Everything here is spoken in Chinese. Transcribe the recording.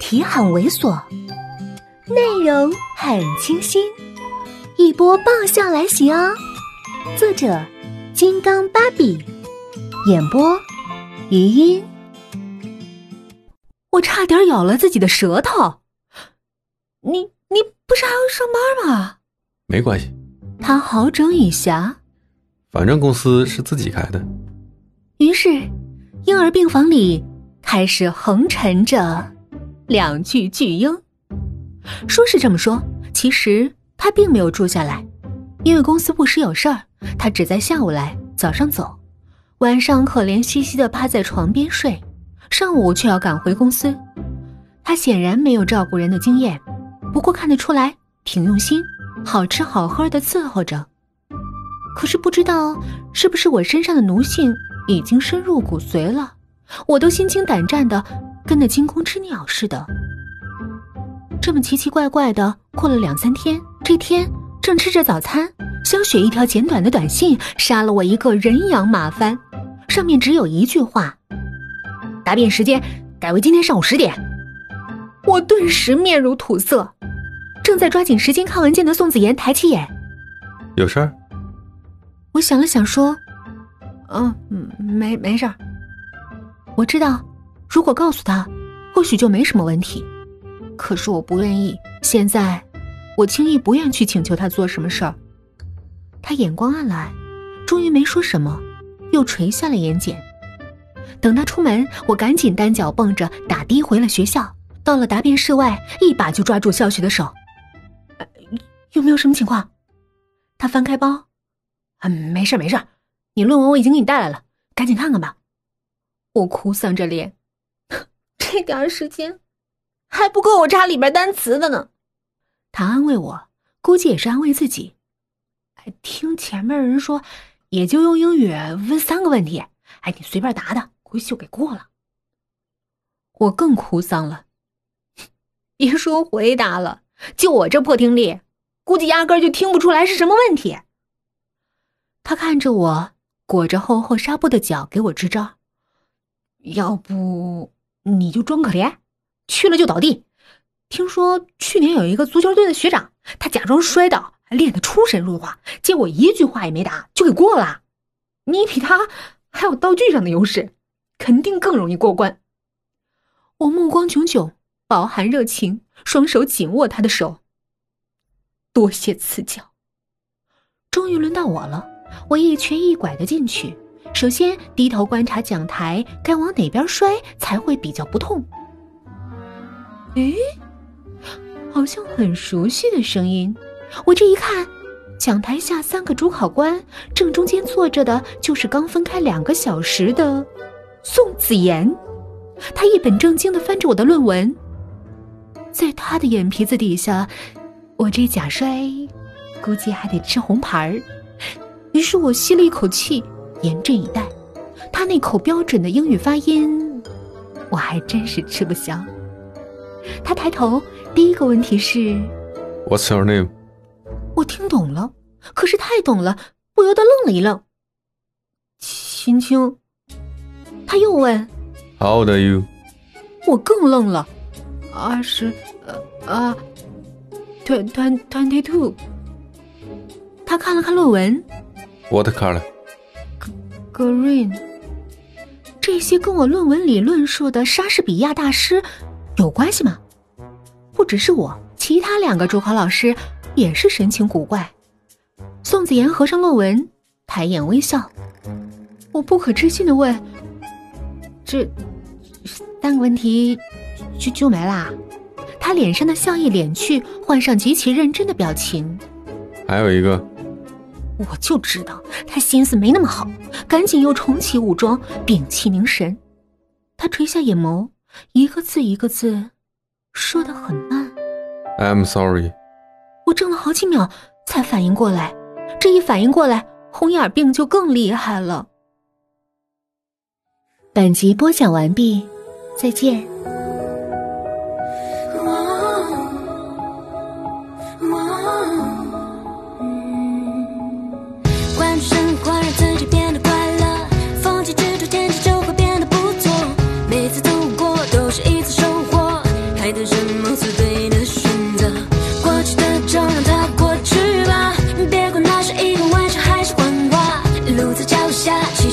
题很猥琐，内容很清新，一波爆笑来袭哦！作者：金刚芭比，演播：余音。我差点咬了自己的舌头。你你不是还要上班吗？没关系，他好整以暇。反正公司是自己开的。于是，婴儿病房里开始横陈着。两具巨婴，说是这么说，其实他并没有住下来，因为公司不时有事儿，他只在下午来，早上走，晚上可怜兮兮的趴在床边睡，上午却要赶回公司。他显然没有照顾人的经验，不过看得出来挺用心，好吃好喝的伺候着。可是不知道是不是我身上的奴性已经深入骨髓了，我都心惊胆战的。跟那惊弓之鸟似的，这么奇奇怪怪的过了两三天，这天正吃着早餐，肖雪一条简短的短信杀了我一个人仰马翻，上面只有一句话：答辩时间改为今天上午十点。我顿时面如土色，正在抓紧时间看文件的宋子妍抬起眼：“有事儿？”我想了想说：“嗯，没没事儿。”我知道。如果告诉他，或许就没什么问题。可是我不愿意。现在，我轻易不愿去请求他做什么事儿。他眼光暗来，终于没说什么，又垂下了眼睑。等他出门，我赶紧单脚蹦着打的回了学校。到了答辩室外，一把就抓住肖雪的手：“有没有什么情况？”他翻开包：“嗯，没事没事，你论文我已经给你带来了，赶紧看看吧。”我哭丧着脸。这点时间还不够我查里边单词的呢。他安慰我，估计也是安慰自己。哎，听前面人说，也就用英语问三个问题，哎，你随便答答，估计就给过了。我更哭丧了，别说回答了，就我这破听力，估计压根就听不出来是什么问题。他看着我裹着厚厚纱布的脚，给我支招，要不。你就装可怜，去了就倒地。听说去年有一个足球队的学长，他假装摔倒，练得出神入化，结果一句话也没答就给过了。你比他还有道具上的优势，肯定更容易过关。我目光炯炯，饱含热情，双手紧握他的手。多谢赐教。终于轮到我了，我一瘸一拐的进去。首先低头观察讲台，该往哪边摔才会比较不痛？诶，好像很熟悉的声音。我这一看，讲台下三个主考官，正中间坐着的就是刚分开两个小时的宋子妍。他一本正经的翻着我的论文，在他的眼皮子底下，我这假摔估计还得吃红牌儿。于是我吸了一口气。严阵以待，他那口标准的英语发音，我还真是吃不消。他抬头，第一个问题是：“What's your name？” 我听懂了，可是太懂了，不由得愣了一愣。青青，他又问：“How old are you？” 我更愣了，二十，呃啊，twenty twenty two。他看了看论文：“What color？” Green，这些跟我论文里论述的莎士比亚大师有关系吗？不只是我，其他两个主考老师也是神情古怪。宋子妍合上论文，抬眼微笑。我不可置信的问：“这三个问题就就没啦？”他脸上的笑意敛去，换上极其认真的表情。还有一个。我就知道他心思没那么好，赶紧又重启武装，屏气凝神。他垂下眼眸，一个字一个字说的很慢。I'm sorry。我怔了好几秒才反应过来，这一反应过来，红眼病就更厉害了。本集播讲完毕，再见。路在脚下，其。